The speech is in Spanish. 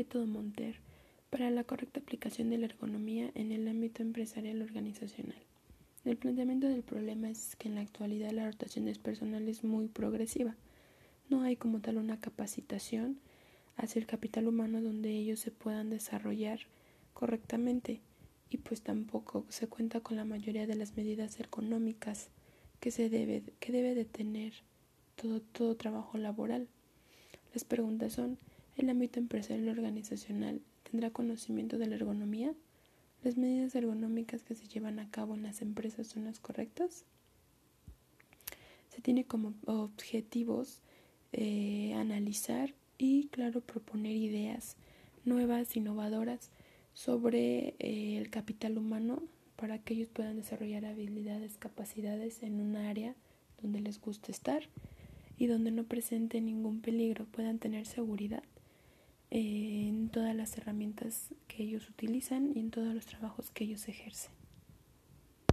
Método Monter para la correcta aplicación de la ergonomía en el ámbito empresarial organizacional. El planteamiento del problema es que en la actualidad la rotación de personal es muy progresiva. No hay como tal una capacitación hacia el capital humano donde ellos se puedan desarrollar correctamente y pues tampoco se cuenta con la mayoría de las medidas ergonómicas que se debe que debe de tener todo todo trabajo laboral. Las preguntas son: ¿el ámbito empresarial organizacional tendrá conocimiento de la ergonomía? ¿Las medidas ergonómicas que se llevan a cabo en las empresas son las correctas? Se tiene como objetivos eh, analizar y, claro, proponer ideas nuevas, innovadoras sobre eh, el capital humano para que ellos puedan desarrollar habilidades, capacidades en un área donde les guste estar y donde no presente ningún peligro, puedan tener seguridad en todas las herramientas que ellos utilizan y en todos los trabajos que ellos ejercen.